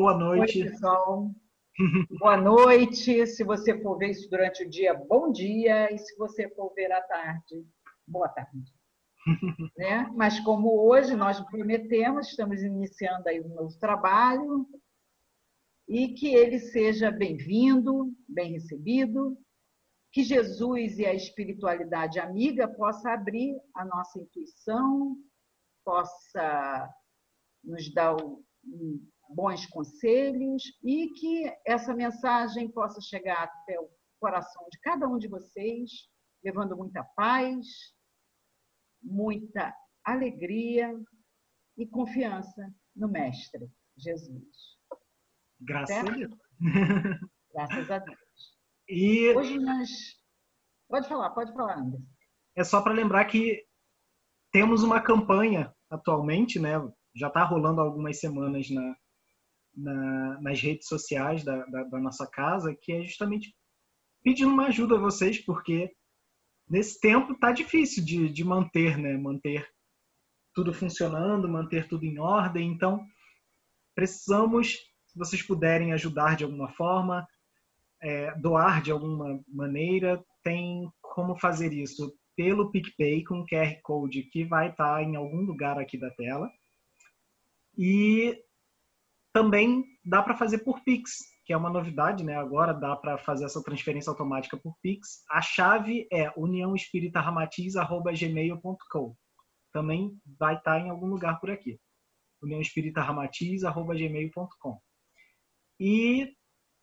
boa noite. Oi, pessoal. boa noite. Se você for ver isso durante o dia, bom dia. E se você for ver à tarde, boa tarde. né? Mas como hoje nós prometemos, estamos iniciando aí um novo trabalho e que ele seja bem-vindo, bem recebido, que Jesus e a espiritualidade amiga possa abrir a nossa intuição, possa nos dar bons conselhos e que essa mensagem possa chegar até o coração de cada um de vocês, levando muita paz, muita alegria e confiança no Mestre Jesus. Graças certo? a Deus. Graças a Deus. E... Hoje nós. Pode falar, pode falar, Anderson. É só para lembrar que temos uma campanha atualmente, né? Já está rolando algumas semanas na, na, nas redes sociais da, da, da, nossa casa, que é justamente pedindo uma ajuda a vocês, porque nesse tempo tá difícil de, de manter, né? Manter tudo funcionando, manter tudo em ordem. Então, precisamos, se vocês puderem ajudar de alguma forma, é, doar de alguma maneira, tem como fazer isso pelo PicPay com QR Code que vai estar tá em algum lugar aqui da tela. E também dá para fazer por Pix, que é uma novidade, né? Agora dá para fazer essa transferência automática por Pix. A chave é uniãoespiritaramatiz@gmail.com. Também vai estar tá em algum lugar por aqui. uniãoespiritaramatiz@gmail.com. E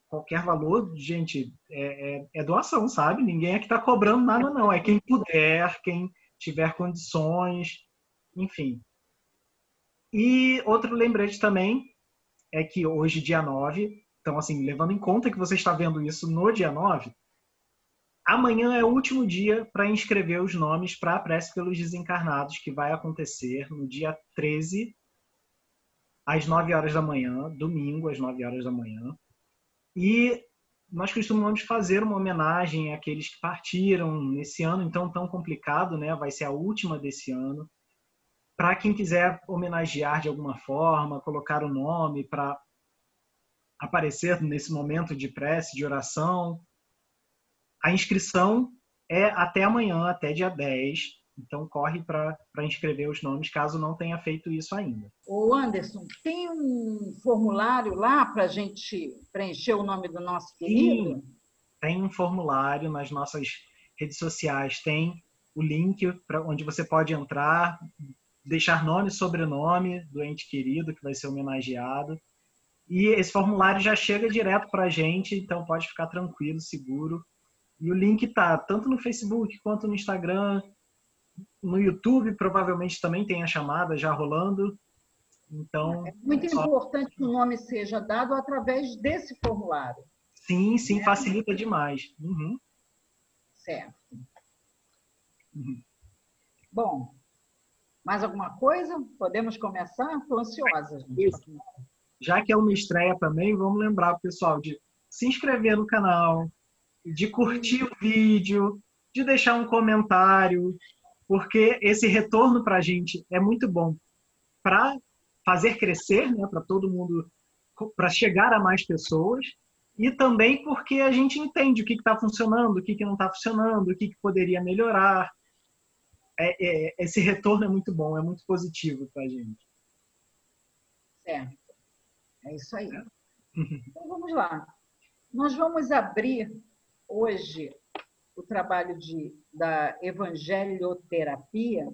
qualquer valor, gente, é, é, é doação, sabe? Ninguém aqui está cobrando nada, não. É quem puder, quem tiver condições, enfim. E outro lembrete também é que hoje, dia 9, então, assim, levando em conta que você está vendo isso no dia 9, amanhã é o último dia para inscrever os nomes para a prece pelos desencarnados, que vai acontecer no dia 13, às 9 horas da manhã, domingo, às 9 horas da manhã. E nós costumamos fazer uma homenagem àqueles que partiram nesse ano então tão complicado, né? Vai ser a última desse ano. Para quem quiser homenagear de alguma forma, colocar o nome para aparecer nesse momento de prece, de oração, a inscrição é até amanhã, até dia 10. Então, corre para inscrever os nomes, caso não tenha feito isso ainda. O Anderson, tem um formulário lá para a gente preencher o nome do nosso querido? Sim, tem um formulário nas nossas redes sociais. Tem o link para onde você pode entrar, deixar nome e sobrenome do ente querido que vai ser homenageado. E esse formulário já chega direto para a gente, então pode ficar tranquilo, seguro. E o link está tanto no Facebook quanto no Instagram, no YouTube provavelmente também tem a chamada já rolando. Então, é muito só... importante que o nome seja dado através desse formulário. Sim, sim, facilita demais. Uhum. Certo. Uhum. Bom, mais alguma coisa? Podemos começar? Estou ansiosa. Gente. Já que é uma estreia também, vamos lembrar o pessoal de se inscrever no canal, de curtir o vídeo, de deixar um comentário, porque esse retorno para a gente é muito bom para fazer crescer, né, para todo mundo, para chegar a mais pessoas, e também porque a gente entende o que está funcionando, o que, que não está funcionando, o que, que poderia melhorar. É, é, esse retorno é muito bom, é muito positivo para a gente. Certo. É isso aí. Então vamos lá. Nós vamos abrir hoje o trabalho de, da evangelioterapia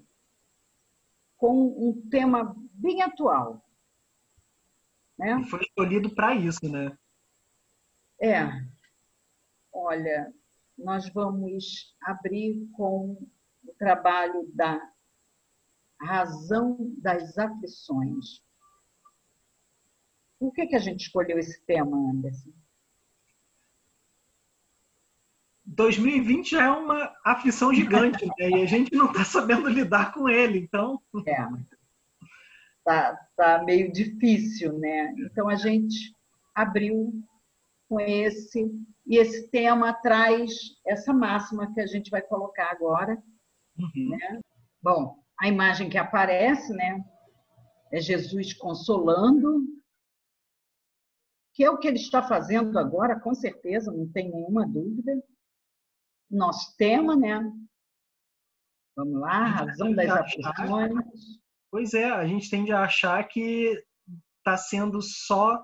com um tema bem atual. Né? E foi escolhido para isso, né? É. Olha, nós vamos abrir com trabalho da razão das aflições. Por que, que a gente escolheu esse tema, Anderson? 2020 já é uma aflição gigante, né? E a gente não está sabendo lidar com ele, então. É. Tá, tá meio difícil, né? Então a gente abriu com esse e esse tema traz essa máxima que a gente vai colocar agora, uhum. né? Bom, a imagem que aparece, né? É Jesus consolando que é o que ele está fazendo agora, com certeza, não tem nenhuma dúvida. Nosso tema, né? Vamos lá, razão das aflições. Pois é, a gente tende a achar que está sendo só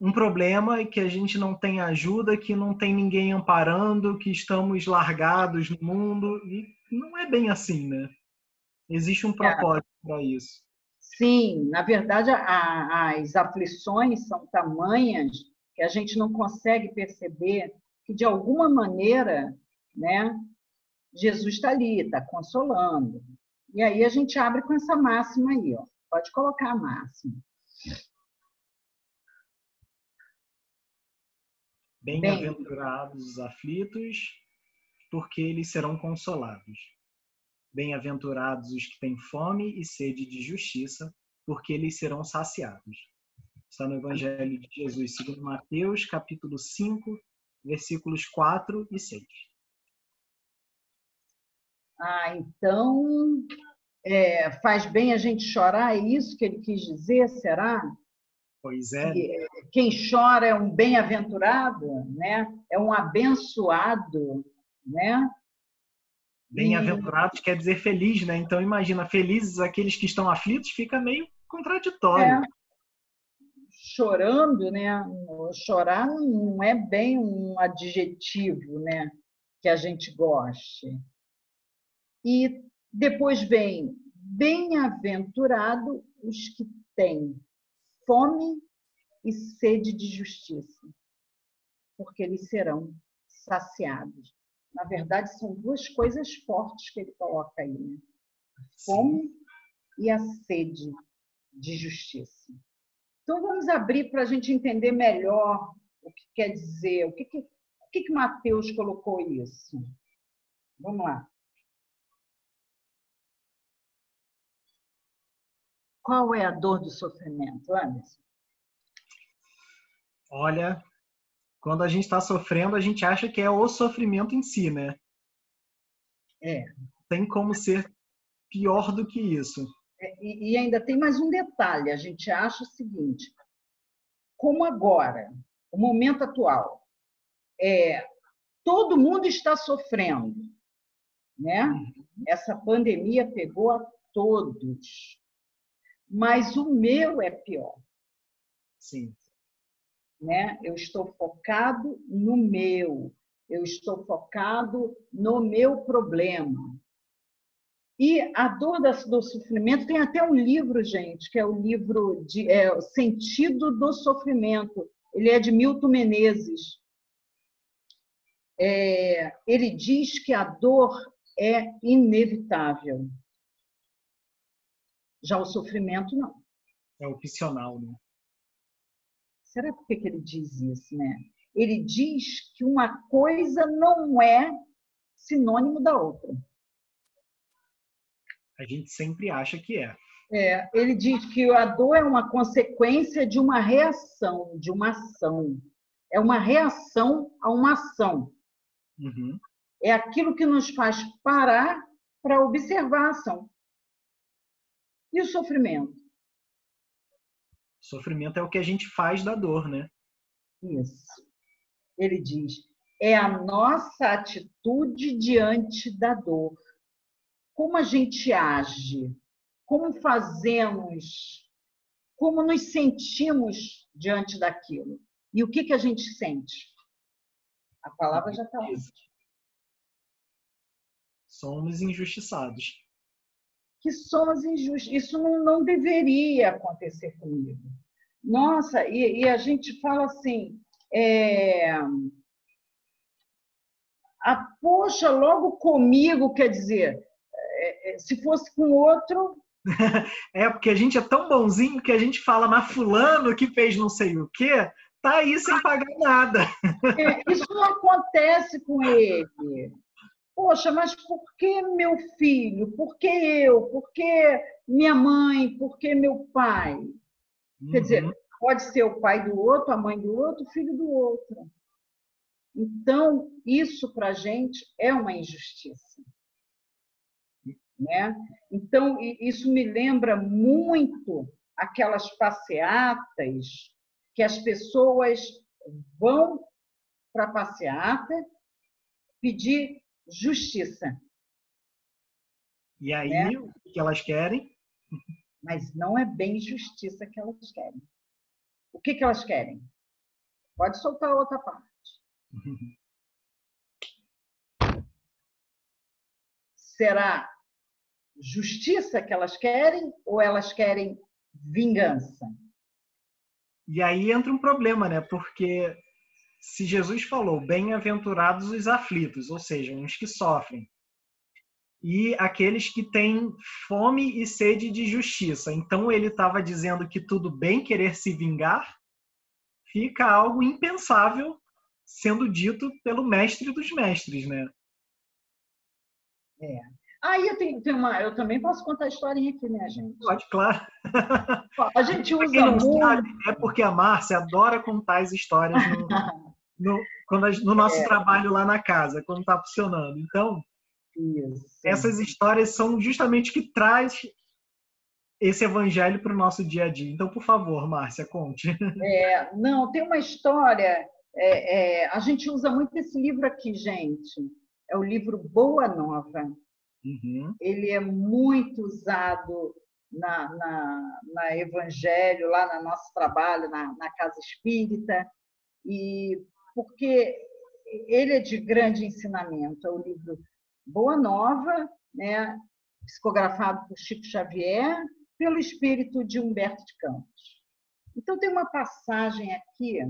um problema e que a gente não tem ajuda, que não tem ninguém amparando, que estamos largados no mundo. E não é bem assim, né? Existe um é. propósito é. para isso. Sim, na verdade, a, as aflições são tamanhas que a gente não consegue perceber que, de alguma maneira, né, Jesus está ali, está consolando. E aí a gente abre com essa máxima aí, ó. pode colocar a máxima. Bem-aventurados os aflitos, porque eles serão consolados. Bem-aventurados os que têm fome e sede de justiça, porque eles serão saciados. Está no Evangelho de Jesus, segundo Mateus, capítulo 5, versículos 4 e 6. Ah, então é, faz bem a gente chorar, é isso que ele quis dizer, será? Pois é. Quem chora é um bem-aventurado, né? É um abençoado, né? Bem-aventurados e... quer dizer feliz, né? Então imagina, felizes aqueles que estão aflitos, fica meio contraditório. É. Chorando, né? Chorar não é bem um adjetivo, né? Que a gente goste. E depois vem bem-aventurado os que têm fome e sede de justiça, porque eles serão saciados. Na verdade, são duas coisas fortes que ele coloca aí, né? A fome e a sede de justiça. Então, vamos abrir para a gente entender melhor o que quer dizer, o que, que, o que, que Mateus colocou isso. Vamos lá. Qual é a dor do sofrimento, Anderson? Olha, quando a gente está sofrendo, a gente acha que é o sofrimento em si, né? É. Tem como ser pior do que isso. É, e, e ainda tem mais um detalhe: a gente acha o seguinte, como agora, o momento atual, é, todo mundo está sofrendo, né? Uhum. Essa pandemia pegou a todos mas o meu é pior. Sim. Né? Eu estou focado no meu, eu estou focado no meu problema. E a dor do sofrimento tem até um livro, gente, que é o livro de é, Sentido do Sofrimento. Ele é de Milton Menezes. É, ele diz que a dor é inevitável. Já o sofrimento, não. É opcional, né? Será por que ele diz isso, né? Ele diz que uma coisa não é sinônimo da outra. A gente sempre acha que é. É, ele diz que a dor é uma consequência de uma reação, de uma ação. É uma reação a uma ação. Uhum. É aquilo que nos faz parar para observar a ação. E o sofrimento? Sofrimento é o que a gente faz da dor, né? Isso. Ele diz: é a nossa atitude diante da dor. Como a gente age, como fazemos, como nos sentimos diante daquilo. E o que, que a gente sente? A palavra já está lá. Somos injustiçados que somos injustos. Isso não, não deveria acontecer comigo. Nossa, e, e a gente fala assim, é, a, poxa, logo comigo, quer dizer, é, é se fosse com outro. É, porque a gente é tão bonzinho que a gente fala, mas fulano que fez não sei o quê, tá aí sem pagar nada. É, isso não acontece com ele. Poxa, mas por que meu filho? Por que eu? Por que minha mãe? Por que meu pai? Uhum. Quer dizer, uhum. pode ser o pai do outro, a mãe do outro, o filho do outro. Então, isso para a gente é uma injustiça. Né? Então, isso me lembra muito aquelas passeatas que as pessoas vão para a passeata pedir justiça. E aí, né? o que elas querem? Mas não é bem justiça que elas querem. O que, que elas querem? Pode soltar a outra parte. Será justiça que elas querem ou elas querem vingança? E aí entra um problema, né? Porque se Jesus falou, bem-aventurados os aflitos, ou seja, uns que sofrem, e aqueles que têm fome e sede de justiça. Então ele estava dizendo que tudo bem querer se vingar, fica algo impensável sendo dito pelo mestre dos mestres, né? É. Aí eu tenho, tenho uma, eu também posso contar a historinha aqui, né, gente? Pode, claro. A gente usa não muito... sabe, é porque a Márcia adora contar as histórias no, no, quando a, no nosso é. trabalho lá na casa, quando está funcionando. Então, Isso. essas histórias são justamente que traz esse evangelho para o nosso dia a dia. Então, por favor, Márcia, conte. É, não, tem uma história. É, é, a gente usa muito esse livro aqui, gente. É o livro Boa Nova. Uhum. Ele é muito usado na, na, na, Evangelho, lá no nosso trabalho, na, na Casa Espírita, e porque ele é de grande ensinamento. É o livro Boa Nova, né, psicografado por Chico Xavier, pelo espírito de Humberto de Campos. Então, tem uma passagem aqui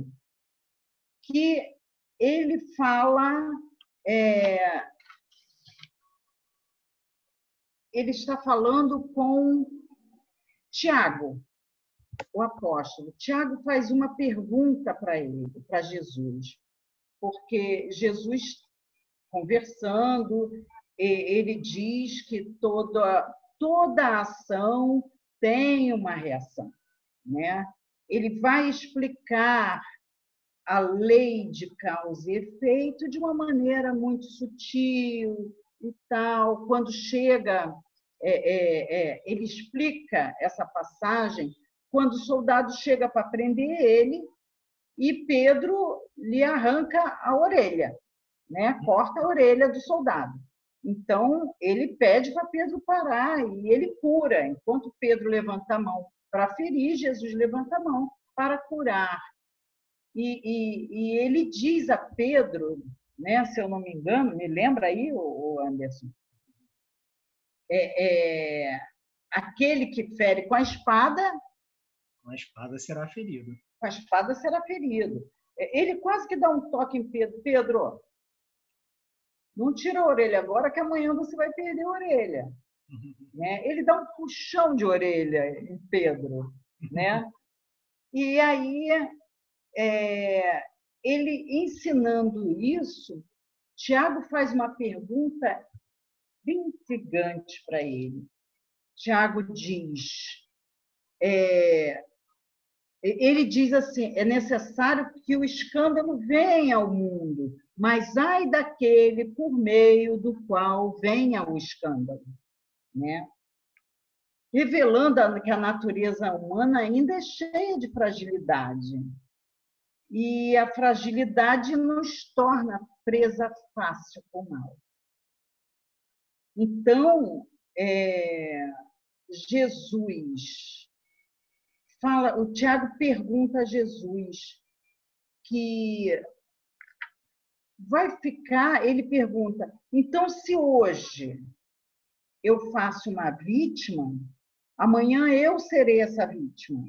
que ele fala. É, ele está falando com Tiago, o apóstolo. Tiago faz uma pergunta para ele, para Jesus, porque Jesus, conversando, ele diz que toda, toda ação tem uma reação, né? Ele vai explicar a lei de causa e efeito de uma maneira muito sutil e tal. Quando chega, é, é, é, ele explica essa passagem quando o soldado chega para prender ele e Pedro lhe arranca a orelha, né? Corta a orelha do soldado. Então, ele pede para Pedro parar e ele cura. Enquanto Pedro levanta a mão para ferir, Jesus levanta a mão para curar. E, e, e ele diz a Pedro, né, se eu não me engano, me lembra aí, o Anderson, é, é, aquele que fere com a espada. Com a espada será ferido. Com a espada será ferido. Ele quase que dá um toque em Pedro. Pedro, não tira a orelha agora, que amanhã você vai perder a orelha. Uhum. Né? Ele dá um puxão de orelha em Pedro. Né? E aí, é, ele ensinando isso, Tiago faz uma pergunta bem intrigante para ele. Tiago diz: é, ele diz assim: é necessário que o escândalo venha ao mundo, mas ai daquele por meio do qual venha o escândalo, né? Revelando que a natureza humana ainda é cheia de fragilidade. E a fragilidade nos torna presa fácil com o mal. Então, é, Jesus fala, o Tiago pergunta a Jesus que vai ficar, ele pergunta, então se hoje eu faço uma vítima, amanhã eu serei essa vítima.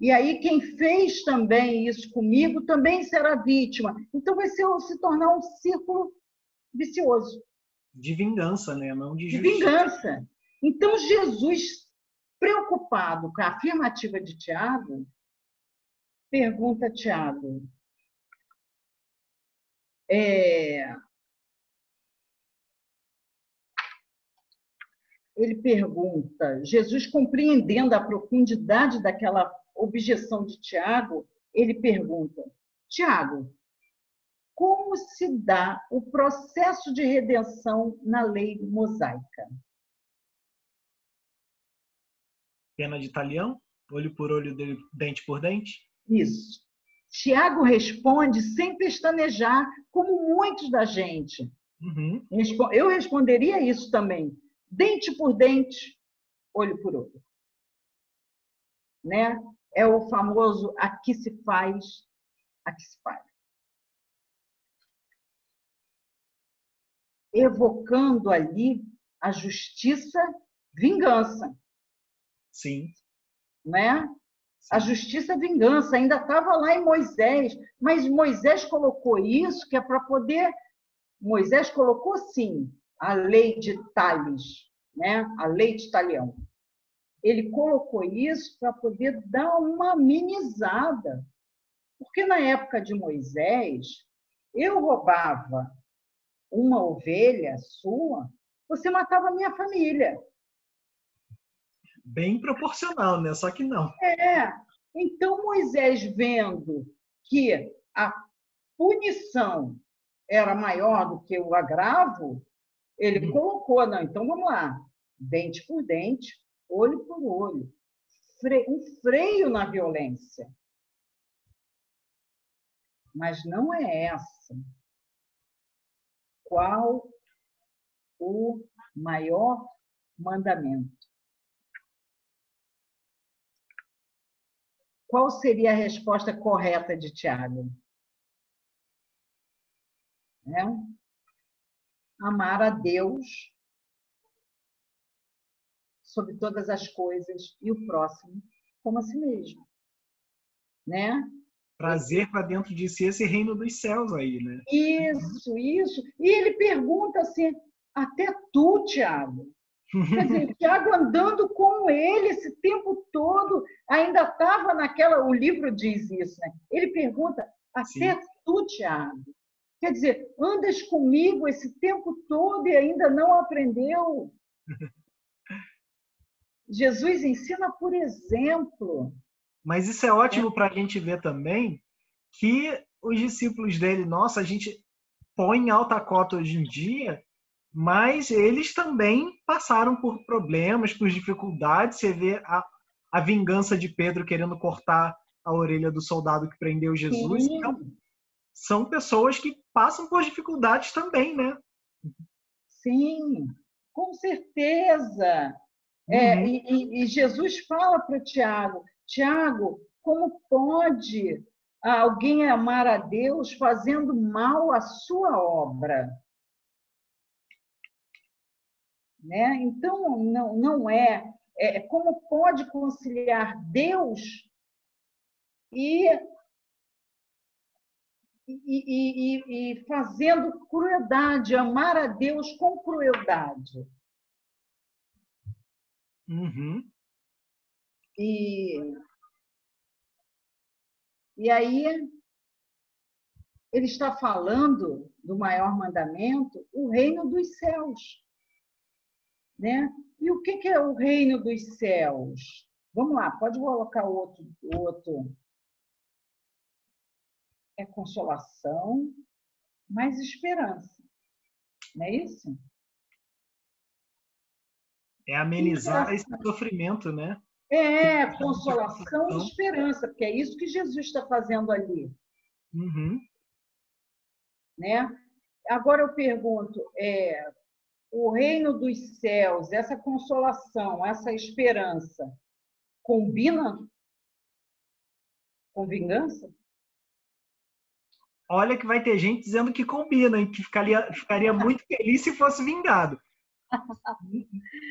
E aí quem fez também isso comigo também será vítima. Então vai ser, se tornar um círculo vicioso. De vingança, né? Não de, de vingança. Então Jesus, preocupado com a afirmativa de Tiago, pergunta Tiago: é, ele pergunta, Jesus compreendendo a profundidade daquela objeção de Tiago, ele pergunta: Tiago, como se dá o processo de redenção na lei mosaica? Pena de talhão, olho por olho, dente por dente? Isso. Tiago responde sem pestanejar, como muitos da gente. Uhum. Eu responderia isso também. Dente por dente, olho por olho. Né? É o famoso aqui se faz, aqui se faz. Evocando ali a justiça, vingança. Sim. Né? A justiça, vingança, ainda estava lá em Moisés, mas Moisés colocou isso que é para poder. Moisés colocou sim a lei de Tales, né? a lei de Talião. Ele colocou isso para poder dar uma minimizada. Porque na época de Moisés, eu roubava uma ovelha sua, você matava a minha família bem proporcional, né? Só que não. É. Então Moisés vendo que a punição era maior do que o agravo, ele hum. colocou, não, então vamos lá, dente por dente, olho por olho, um freio na violência. Mas não é essa. Qual o maior mandamento? Qual seria a resposta correta de Tiago? É? Amar a Deus sobre todas as coisas e o próximo como a si mesmo. Né? Trazer para dentro de si esse reino dos céus aí, né? Isso, isso. E ele pergunta assim, até tu, Tiago, Quer dizer, Tiago andando com ele esse tempo todo, ainda estava naquela. O livro diz isso, né? Ele pergunta: até tu, Tiago. Quer dizer, andas comigo esse tempo todo e ainda não aprendeu. Jesus ensina por exemplo. Mas isso é ótimo é. para a gente ver também que os discípulos dele, nossa, a gente põe em alta cota hoje em dia mas eles também passaram por problemas, por dificuldades. Você vê a, a vingança de Pedro querendo cortar a orelha do soldado que prendeu Jesus. Sim. Então, são pessoas que passam por dificuldades também, né? Sim, com certeza. É, uhum. É, e, e, Jesus fala para o Tiago: Tiago, como pode alguém amar a Deus fazendo mal à sua obra? Né? Então, não, não é, é como pode conciliar Deus e, e, e, e, fazendo crueldade, amar a Deus com crueldade. Uhum. E, e aí ele está falando do maior mandamento, o reino dos céus. Né? E o que é o reino dos céus? Vamos lá, pode colocar outro, outro. É consolação, mais esperança. Não é isso? É amenizar esse sofrimento, né? É, consolação e esperança, porque é isso que Jesus está fazendo ali. Uhum. Né? Agora eu pergunto, é, o reino dos céus, essa consolação, essa esperança, combina com vingança? Olha que vai ter gente dizendo que combina e que ficaria, ficaria muito feliz se fosse vingado.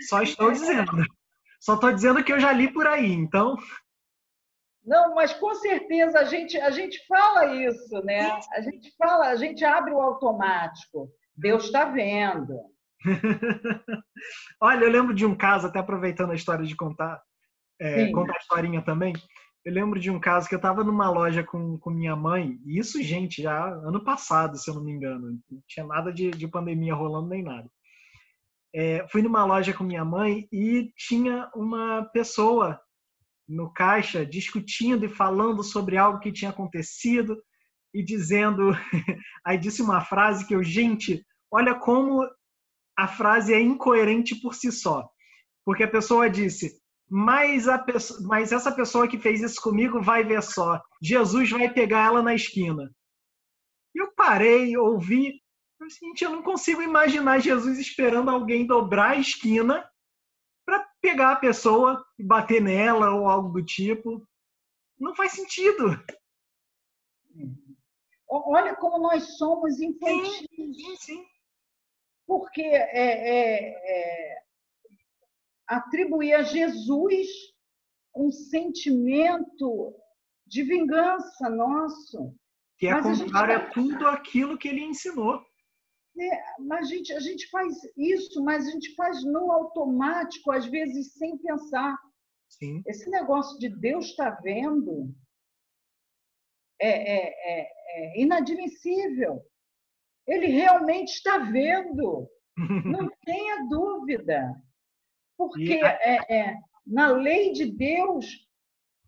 Só estou dizendo. Só estou dizendo que eu já li por aí, então. Não, mas com certeza a gente, a gente fala isso, né? A gente fala, a gente abre o automático. Deus está vendo. Olha, eu lembro de um caso, até aproveitando a história de contar, é, contar a historinha também. Eu lembro de um caso que eu estava numa loja com, com minha mãe, e isso, gente, já ano passado, se eu não me engano. Não tinha nada de, de pandemia rolando nem nada. É, fui numa loja com minha mãe e tinha uma pessoa no caixa discutindo e falando sobre algo que tinha acontecido e dizendo. Aí disse uma frase que eu, gente, olha como a frase é incoerente por si só. Porque a pessoa disse: mas, a pessoa, mas essa pessoa que fez isso comigo vai ver só. Jesus vai pegar ela na esquina. Eu parei, ouvi. Gente, eu não consigo imaginar Jesus esperando alguém dobrar a esquina para pegar a pessoa e bater nela ou algo do tipo. Não faz sentido. Olha como nós somos infantis. Sim, sim, sim. Porque é, é, é, atribuir a Jesus um sentimento de vingança nosso. Que é contrário a tudo aquilo que ele ensinou. É, mas a gente, a gente faz isso, mas a gente faz no automático, às vezes sem pensar. Sim. Esse negócio de Deus está vendo é, é, é, é, inadmissível. Ele realmente está vendo. Não tenha dúvida. Porque é, é, na lei de Deus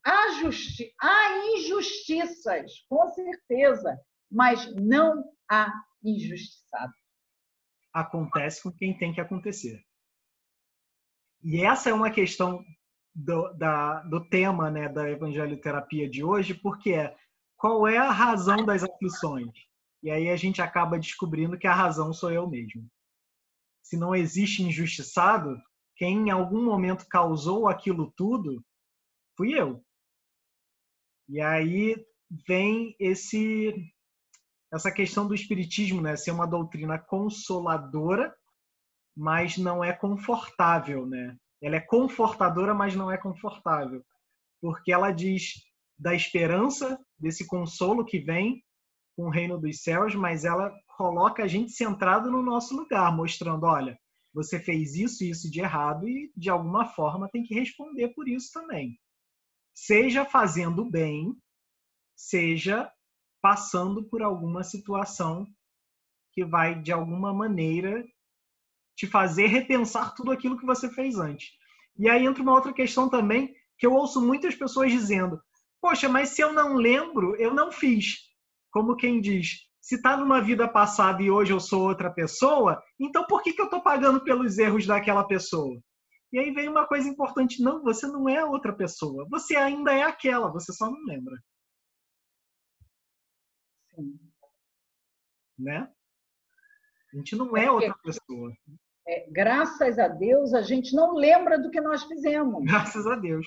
há, justi há injustiças, com certeza, mas não há injustiçado. Acontece com quem tem que acontecer. E essa é uma questão do, da, do tema né, da evangelioterapia de hoje, porque é qual é a razão das aflições? E aí a gente acaba descobrindo que a razão sou eu mesmo. Se não existe injustiçado, quem em algum momento causou aquilo tudo fui eu. E aí vem esse essa questão do espiritismo, né, ser uma doutrina consoladora, mas não é confortável, né? Ela é confortadora, mas não é confortável, porque ela diz da esperança desse consolo que vem com o reino dos céus, mas ela coloca a gente centrado no nosso lugar, mostrando, olha, você fez isso e isso de errado e de alguma forma tem que responder por isso também. Seja fazendo bem, seja passando por alguma situação que vai de alguma maneira te fazer repensar tudo aquilo que você fez antes. E aí entra uma outra questão também que eu ouço muitas pessoas dizendo: "Poxa, mas se eu não lembro, eu não fiz". Como quem diz: se está numa vida passada e hoje eu sou outra pessoa, então por que, que eu estou pagando pelos erros daquela pessoa? E aí vem uma coisa importante: não, você não é outra pessoa. Você ainda é aquela, você só não lembra. Sim. Né? A gente não é, é outra pessoa. É, graças a Deus, a gente não lembra do que nós fizemos. Graças a Deus.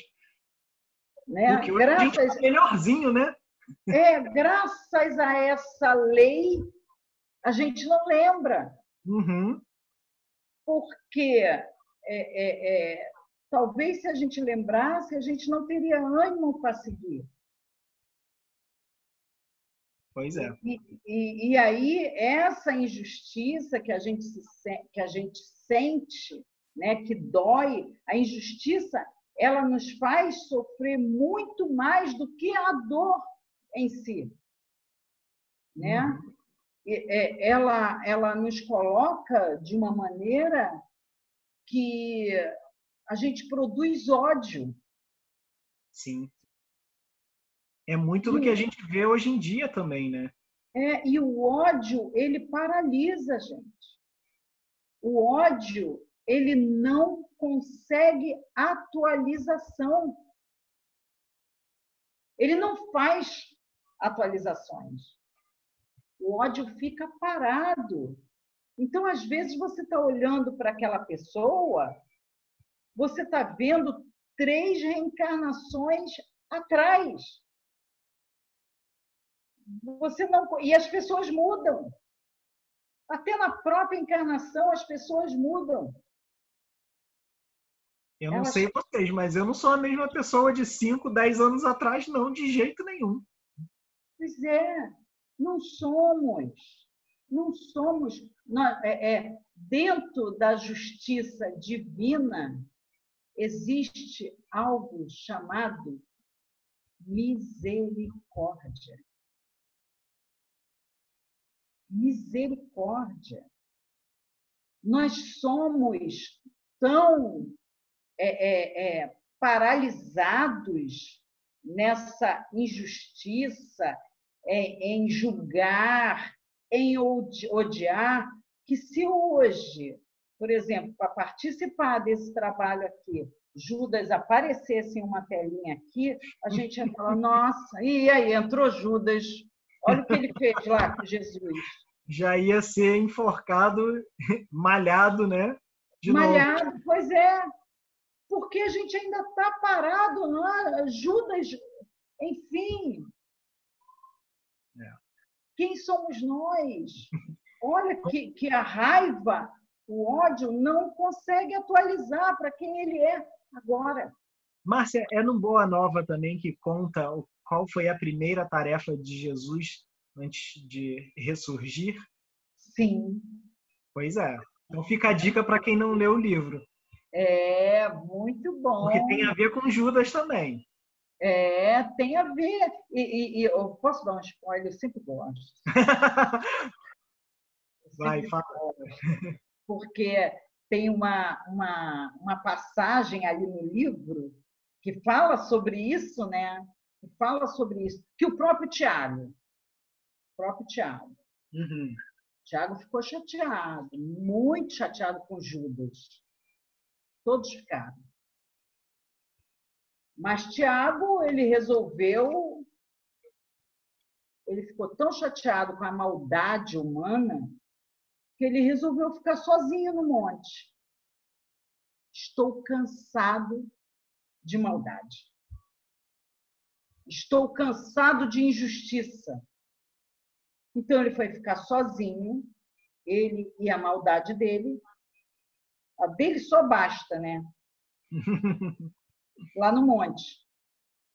Né? Graças... a gente tá melhorzinho, né? É, graças a essa lei, a gente não lembra. Uhum. Porque é, é, é, talvez se a gente lembrasse, a gente não teria ânimo para seguir. Pois é. E, e, e, aí, essa injustiça que a gente, se, que a gente sente, né, que dói, a injustiça, ela nos faz sofrer muito mais do que a dor em si. Né? Uhum. É, ela, ela nos coloca de uma maneira que a gente produz ódio. Sim. É muito do que a gente vê hoje em dia também, né? É, e o ódio, ele paralisa a gente. O ódio, ele não consegue atualização. Ele não faz atualizações. O ódio fica parado. Então, às vezes, você está olhando para aquela pessoa, você está vendo três reencarnações atrás. Você não e as pessoas mudam. Até na própria encarnação as pessoas mudam. Eu não Elas... sei vocês, mas eu não sou a mesma pessoa de 5, 10 anos atrás, não, de jeito nenhum. Pois é, não somos. Não somos. é, é, dentro da justiça divina, existe algo chamado misericórdia. Misericórdia. Nós somos tão é, é, é paralisados nessa injustiça, é, em julgar, em odiar, que se hoje, por exemplo, para participar desse trabalho aqui, Judas aparecesse em uma telinha aqui, a gente ia falar, nossa, e aí, entrou Judas, olha o que ele fez lá com Jesus. Já ia ser enforcado, malhado, né? De malhado, novo. pois é. Porque a gente ainda está parado lá, Judas, enfim. Quem somos nós? Olha que, que a raiva, o ódio não consegue atualizar para quem ele é agora. Márcia, é no Boa Nova também que conta qual foi a primeira tarefa de Jesus antes de ressurgir? Sim. Pois é. Então fica a dica para quem não leu o livro. É, muito bom. Porque tem a ver com Judas também. É, tem a ver. E, e, e eu posso dar um spoiler? Eu sempre gosto. Vai, fala. Porque tem uma, uma, uma passagem ali no livro que fala sobre isso, né? Que fala sobre isso. Que o próprio Tiago, o próprio Tiago, uhum. Tiago ficou chateado, muito chateado com Judas. Todos ficaram. Mas Tiago, ele resolveu, ele ficou tão chateado com a maldade humana que ele resolveu ficar sozinho no monte. Estou cansado de maldade. Estou cansado de injustiça. Então ele foi ficar sozinho, ele e a maldade dele. A dele só basta, né? Lá no monte.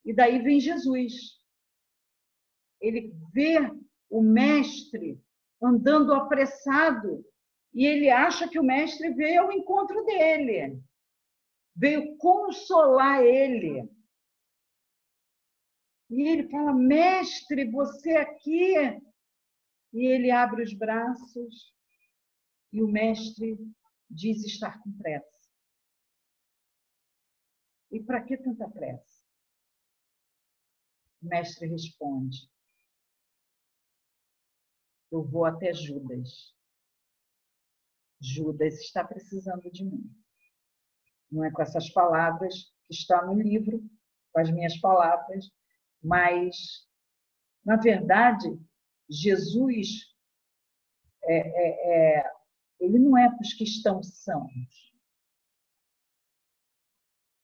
E daí vem Jesus. Ele vê o mestre andando apressado. E ele acha que o mestre veio ao encontro dele, veio consolar ele. E ele fala: Mestre, você aqui. E ele abre os braços e o mestre diz estar com pressa. E para que tanta pressa? O mestre responde: eu vou até Judas. Judas está precisando de mim. Não é com essas palavras que está no livro, com as minhas palavras, mas, na verdade, Jesus, é, é, é, ele não é para os que estão sãos,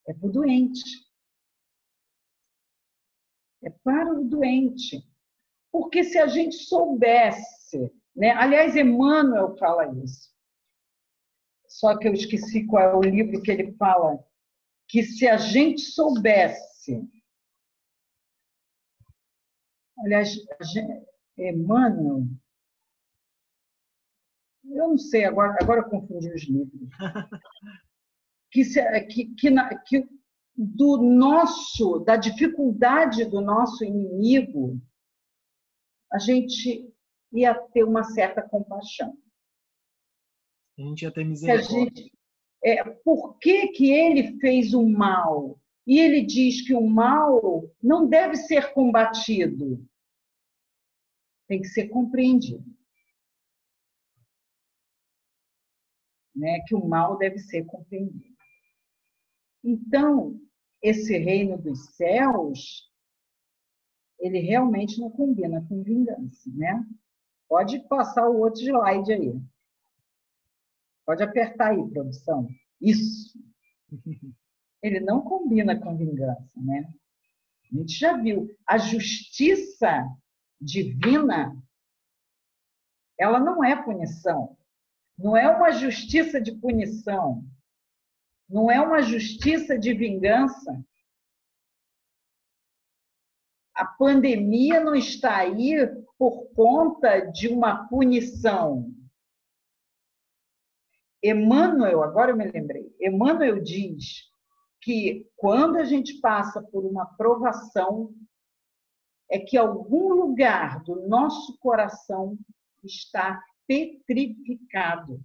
é para o doente. É para o doente. Porque se a gente soubesse, né? aliás, Emmanuel fala isso, só que eu esqueci qual é o livro que ele fala, que se a gente soubesse, aliás, Emmanuel, eu não sei, agora, agora eu confundi os livros. Que, se, que, que, que do nosso, da dificuldade do nosso inimigo, a gente ia ter uma certa compaixão. A gente ia ter misericórdia. Gente, é, por que, que ele fez o mal? E ele diz que o mal não deve ser combatido, tem que ser compreendido. Né? Que o mal deve ser compreendido. Então, esse reino dos céus ele realmente não combina com vingança, né? Pode passar o outro slide aí. Pode apertar aí, produção. Isso. Ele não combina com vingança, né? A gente já viu. A justiça divina, ela não é punição. Não é uma justiça de punição. Não é uma justiça de vingança a pandemia não está aí por conta de uma punição. Emmanuel, agora eu me lembrei, Emmanuel diz que quando a gente passa por uma provação, é que algum lugar do nosso coração está petrificado.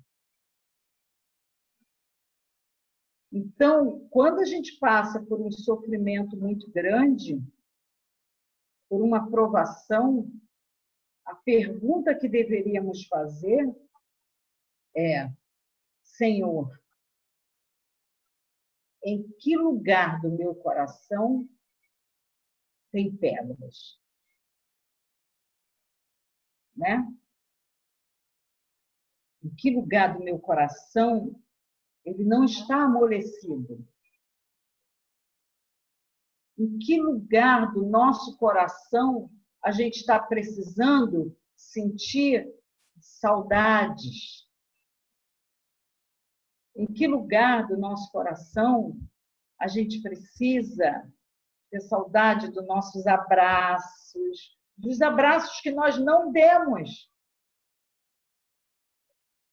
Então, quando a gente passa por um sofrimento muito grande, por uma provação, a pergunta que deveríamos fazer é: Senhor, em que lugar do meu coração tem pedras? Né? Em que lugar do meu coração ele não está amolecido? Em que lugar do nosso coração a gente está precisando sentir saudades? Em que lugar do nosso coração a gente precisa ter saudade dos nossos abraços, dos abraços que nós não demos?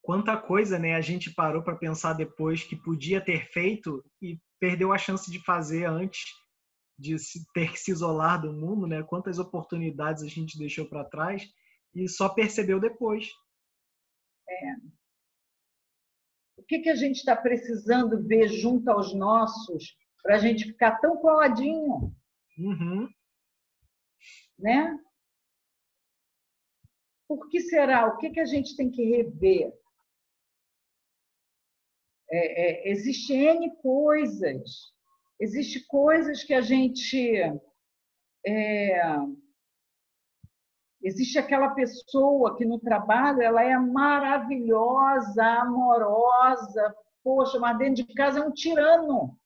Quanta coisa, né? A gente parou para pensar depois que podia ter feito e perdeu a chance de fazer antes de ter que se isolar do mundo, né? Quantas oportunidades a gente deixou para trás e só percebeu depois. É. O que, que a gente está precisando ver junto aos nossos para a gente ficar tão coladinho? Uhum. Né? Por que será? O que, que a gente tem que rever? É, é, existe N coisas. Existem coisas que a gente. É, existe aquela pessoa que no trabalho ela é maravilhosa, amorosa, poxa, mas dentro de casa é um tirano.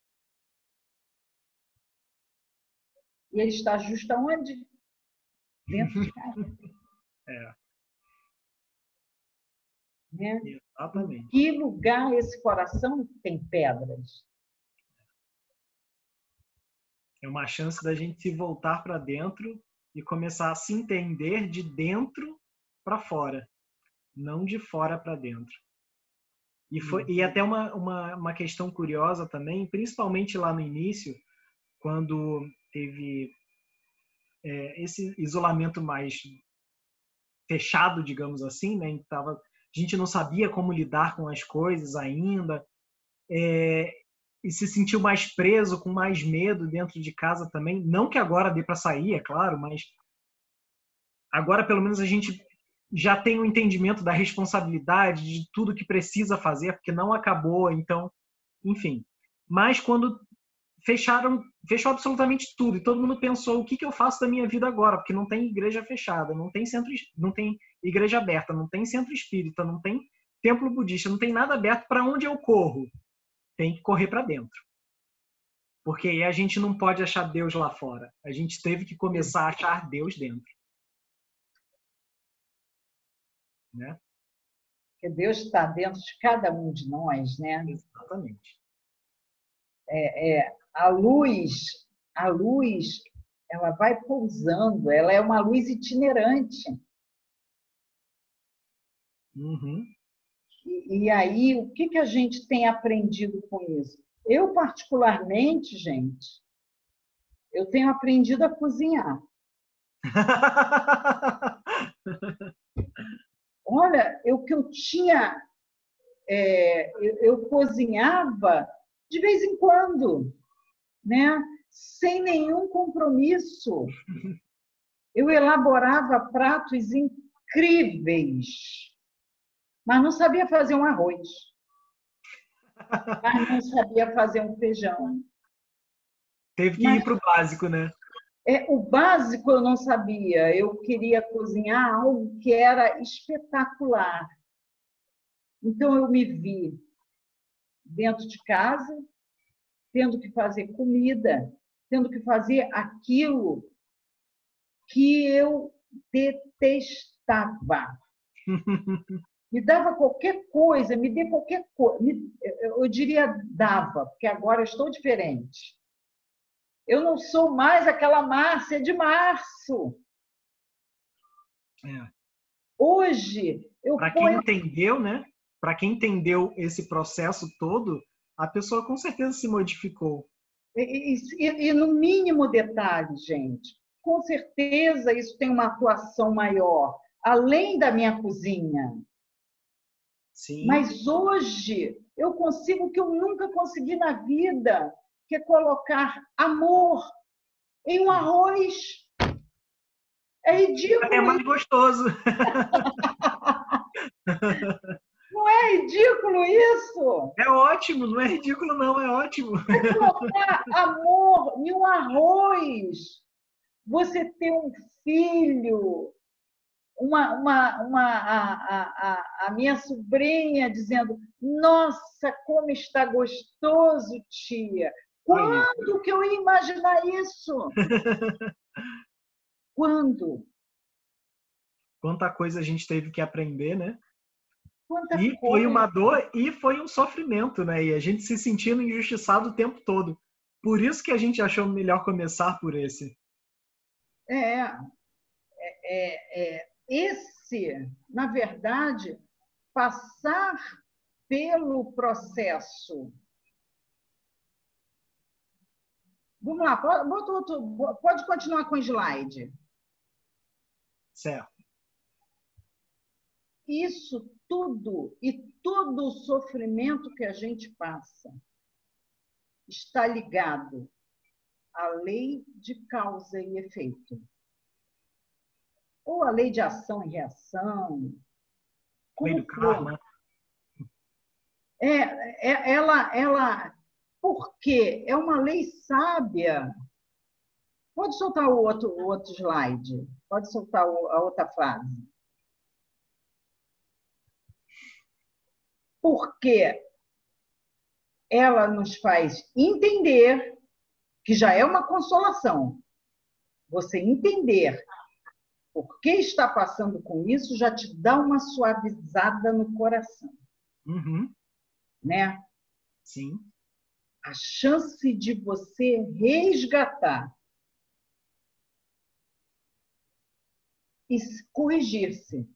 E ele está justo aonde? Dentro de casa. É. Né? Exatamente. Que lugar esse coração tem pedras? É uma chance da gente se voltar para dentro e começar a se entender de dentro para fora, não de fora para dentro. E, foi, e até uma, uma, uma questão curiosa também, principalmente lá no início, quando teve é, esse isolamento mais fechado, digamos assim, né? Tava, a gente não sabia como lidar com as coisas ainda. É, e se sentiu mais preso, com mais medo dentro de casa também. Não que agora dê para sair, é claro, mas agora pelo menos a gente já tem o um entendimento da responsabilidade de tudo que precisa fazer, porque não acabou, então, enfim. Mas quando fecharam, fechou absolutamente tudo e todo mundo pensou o que, que eu faço da minha vida agora, porque não tem igreja fechada, não tem centro, não tem igreja aberta, não tem centro espírita, não tem templo budista, não tem nada aberto para onde eu corro tem que correr para dentro. Porque aí a gente não pode achar Deus lá fora. A gente teve que começar a achar Deus dentro. Né? Porque Deus está dentro de cada um de nós, né? Exatamente. É, é, a luz, a luz, ela vai pousando, ela é uma luz itinerante. Uhum. E, e aí, o que, que a gente tem aprendido com isso? Eu, particularmente, gente, eu tenho aprendido a cozinhar. Olha, o que eu tinha, é, eu, eu, cozinhava de vez em quando, né? Sem nenhum compromisso. Eu elaborava pratos incríveis mas não sabia fazer um arroz. Mas não sabia fazer um feijão. Teve que mas, ir para o básico, né? É, o básico eu não sabia. Eu queria cozinhar algo que era espetacular. Então eu me vi dentro de casa, tendo que fazer comida, tendo que fazer aquilo que eu detestava. me dava qualquer coisa, me dê qualquer coisa, eu diria dava, porque agora estou diferente. Eu não sou mais aquela Márcia de março. É. Hoje eu Para quem entendeu, né? Para quem entendeu esse processo todo, a pessoa com certeza se modificou. E, e, e, no mínimo detalhe, gente, com certeza isso tem uma atuação maior, além da minha cozinha. Sim. Mas hoje eu consigo o que eu nunca consegui na vida, que é colocar amor em um arroz. É ridículo. É mais gostoso. Não é ridículo isso? É ótimo, não é ridículo, não, é ótimo. É colocar amor em um arroz. Você ter um filho, uma, uma, uma, a, a, a minha sobrinha dizendo: Nossa, como está gostoso, tia. Quando que eu ia imaginar isso? Quando? Quanta coisa a gente teve que aprender, né? Quanta e coisa. foi uma dor e foi um sofrimento, né? E a gente se sentindo injustiçado o tempo todo. Por isso que a gente achou melhor começar por esse. É, é, é, é esse, na verdade, passar pelo processo. Vamos lá, pode, pode continuar com o slide. Certo. Isso tudo e todo o sofrimento que a gente passa está ligado à lei de causa e efeito ou a lei de ação e reação. Lei do karma. É, é, ela, ela, porque é uma lei sábia. Pode soltar o outro, o outro slide. Pode soltar a outra frase. Porque ela nos faz entender que já é uma consolação. Você entender por que está passando com isso já te dá uma suavizada no coração. Uhum. Né? Sim. A chance de você resgatar e corrigir-se.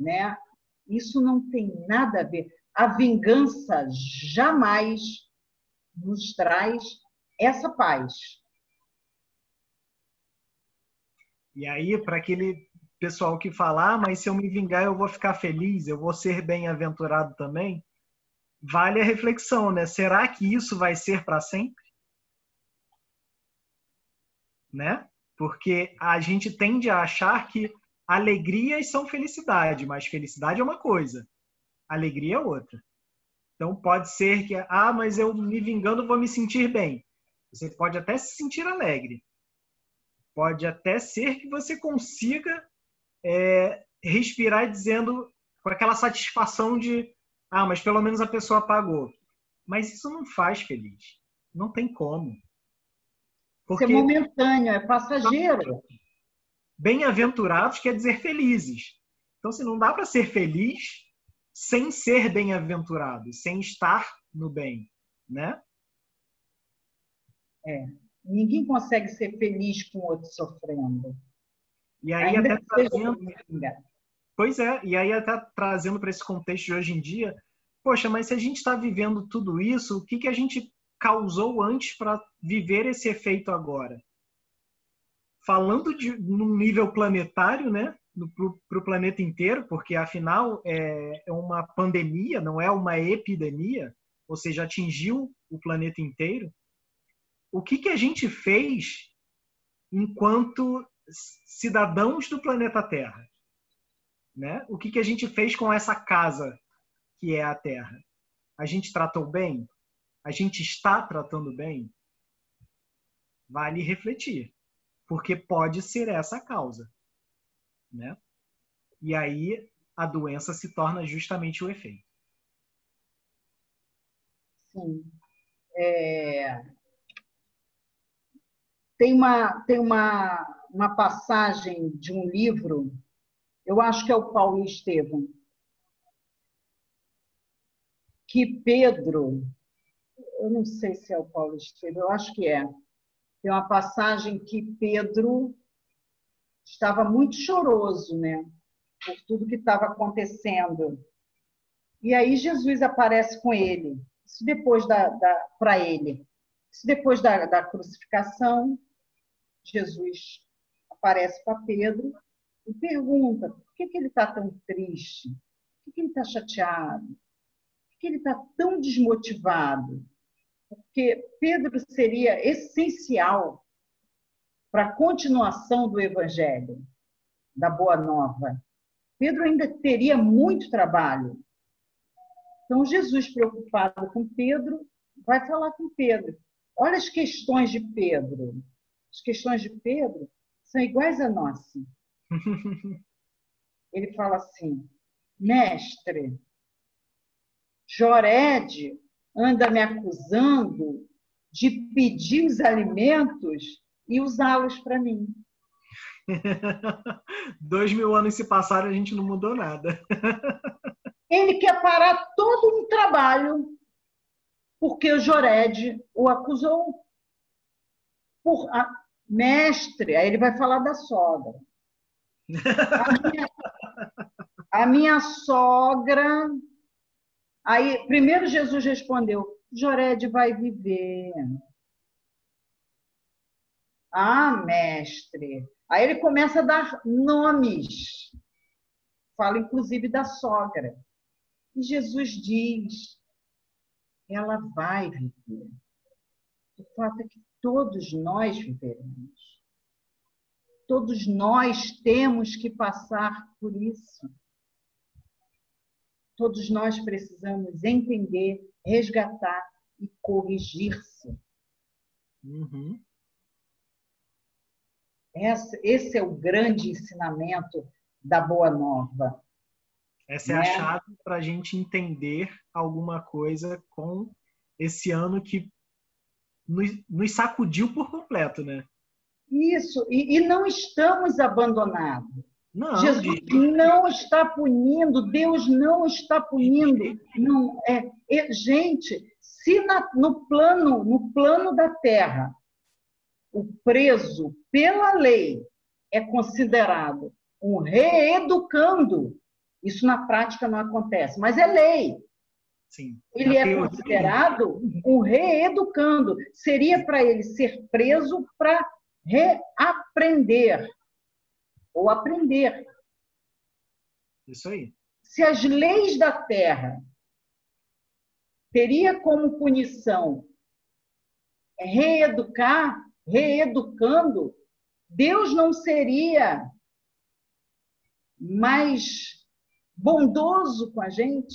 Né? Isso não tem nada a ver. A vingança jamais nos traz essa paz. E aí, para aquele pessoal que fala, ah, mas se eu me vingar eu vou ficar feliz, eu vou ser bem-aventurado também, vale a reflexão, né? Será que isso vai ser para sempre? Né? Porque a gente tende a achar que alegrias são felicidade, mas felicidade é uma coisa, alegria é outra. Então pode ser que, ah, mas eu me vingando vou me sentir bem. Você pode até se sentir alegre, Pode até ser que você consiga é, respirar dizendo com aquela satisfação de ah, mas pelo menos a pessoa pagou. Mas isso não faz feliz. Não tem como. Porque isso é momentâneo, é passageiro. Bem-aventurados quer dizer felizes. Então, se não dá para ser feliz sem ser bem-aventurado, sem estar no bem, né? É. Ninguém consegue ser feliz com o outro sofrendo. E aí Ainda até trazendo... Pois é, e aí até trazendo para esse contexto de hoje em dia, poxa, mas se a gente está vivendo tudo isso, o que, que a gente causou antes para viver esse efeito agora? Falando de num nível planetário, né? Para o planeta inteiro, porque afinal é, é uma pandemia, não é uma epidemia, ou seja, atingiu o planeta inteiro o que, que a gente fez enquanto cidadãos do planeta Terra? Né? O que, que a gente fez com essa casa que é a Terra? A gente tratou bem? A gente está tratando bem? Vale refletir, porque pode ser essa a causa. Né? E aí a doença se torna justamente o efeito. Sim. É, tem uma, tem uma, uma passagem de um livro, eu acho que é o Paulo Estevam, que Pedro, eu não sei se é o Paulo Estevam, eu acho que é. Tem uma passagem que Pedro estava muito choroso, né? Por tudo que estava acontecendo. E aí Jesus aparece com ele, isso depois da, da para ele, isso depois da, da crucificação, Jesus aparece para Pedro e pergunta por que, que ele está tão triste, por que, que ele está chateado, por que ele está tão desmotivado. Porque Pedro seria essencial para a continuação do Evangelho, da Boa Nova. Pedro ainda teria muito trabalho. Então, Jesus, preocupado com Pedro, vai falar com Pedro. Olha as questões de Pedro. As questões de Pedro são iguais à nossa. Ele fala assim: Mestre, Jored anda me acusando de pedir os alimentos e usá-los para mim. Dois mil anos se passaram e a gente não mudou nada. Ele quer parar todo um trabalho porque o Jored o acusou. Por, a, mestre, aí ele vai falar da sogra. A minha, a minha sogra. Aí, primeiro Jesus respondeu: Jored vai viver. Ah, mestre. Aí ele começa a dar nomes. Fala inclusive da sogra. E Jesus diz: ela vai viver. O fato é que todos nós viveremos. Todos nós temos que passar por isso. Todos nós precisamos entender, resgatar e corrigir-se. Uhum. Esse é o grande ensinamento da Boa Nova. Essa é né? a chave para a gente entender alguma coisa com esse ano que nos, nos sacudiu por completo, né? Isso, e, e não estamos abandonados. Não, Jesus não está punindo, Deus não está punindo. Não, é, é gente, se na, no plano, no plano da terra, o preso pela lei é considerado um reeducando, isso na prática não acontece, mas é lei. Sim. Ele é considerado um reeducando. Seria para ele ser preso para reaprender ou aprender. Isso aí. Se as leis da terra teria como punição reeducar, reeducando, Deus não seria mais bondoso com a gente?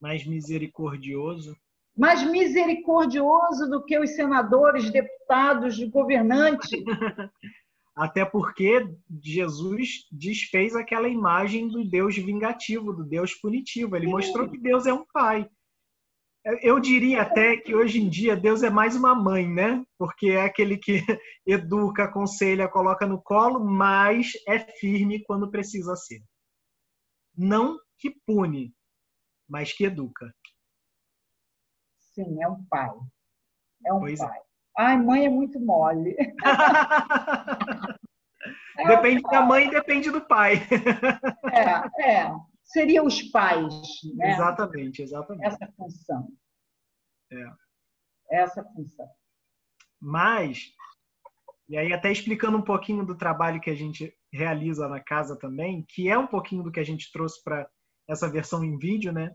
Mais misericordioso? Mais misericordioso do que os senadores, deputados, governantes. Até porque Jesus desfez aquela imagem do Deus vingativo, do Deus punitivo. Ele mostrou que Deus é um pai. Eu diria até que hoje em dia Deus é mais uma mãe, né? Porque é aquele que educa, aconselha, coloca no colo, mas é firme quando precisa ser. Não que pune, mas que educa. Sim, é um pai. É um pois é. pai. É. Ai, mãe é muito mole. depende da mãe, depende do pai. é, é. Seria os pais, né? Exatamente, exatamente. Essa função. É. Essa função. Mas, e aí até explicando um pouquinho do trabalho que a gente realiza na casa também, que é um pouquinho do que a gente trouxe para essa versão em vídeo, né?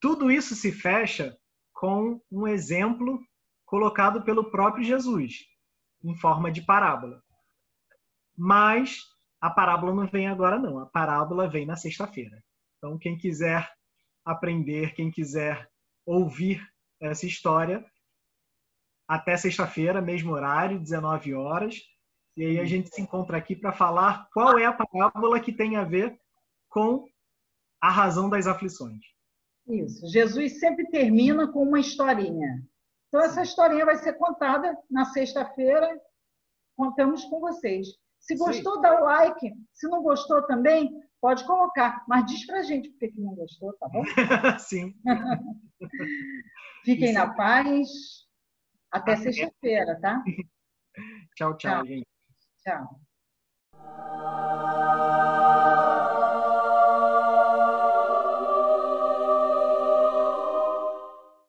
Tudo isso se fecha com um exemplo colocado pelo próprio Jesus, em forma de parábola. Mas a parábola não vem agora, não. A parábola vem na sexta-feira. Então, quem quiser aprender, quem quiser ouvir essa história, até sexta-feira, mesmo horário, 19 horas. E aí a gente se encontra aqui para falar qual é a parábola que tem a ver com a razão das aflições. Isso. Jesus sempre termina com uma historinha. Então, essa historinha vai ser contada na sexta-feira. Contamos com vocês. Se gostou, Sim. dá o like. Se não gostou também, pode colocar. Mas diz pra gente por que não gostou, tá bom? Sim. Fiquem Isso. na paz. Até sexta-feira, tá? tchau, tchau, tchau, gente. Tchau.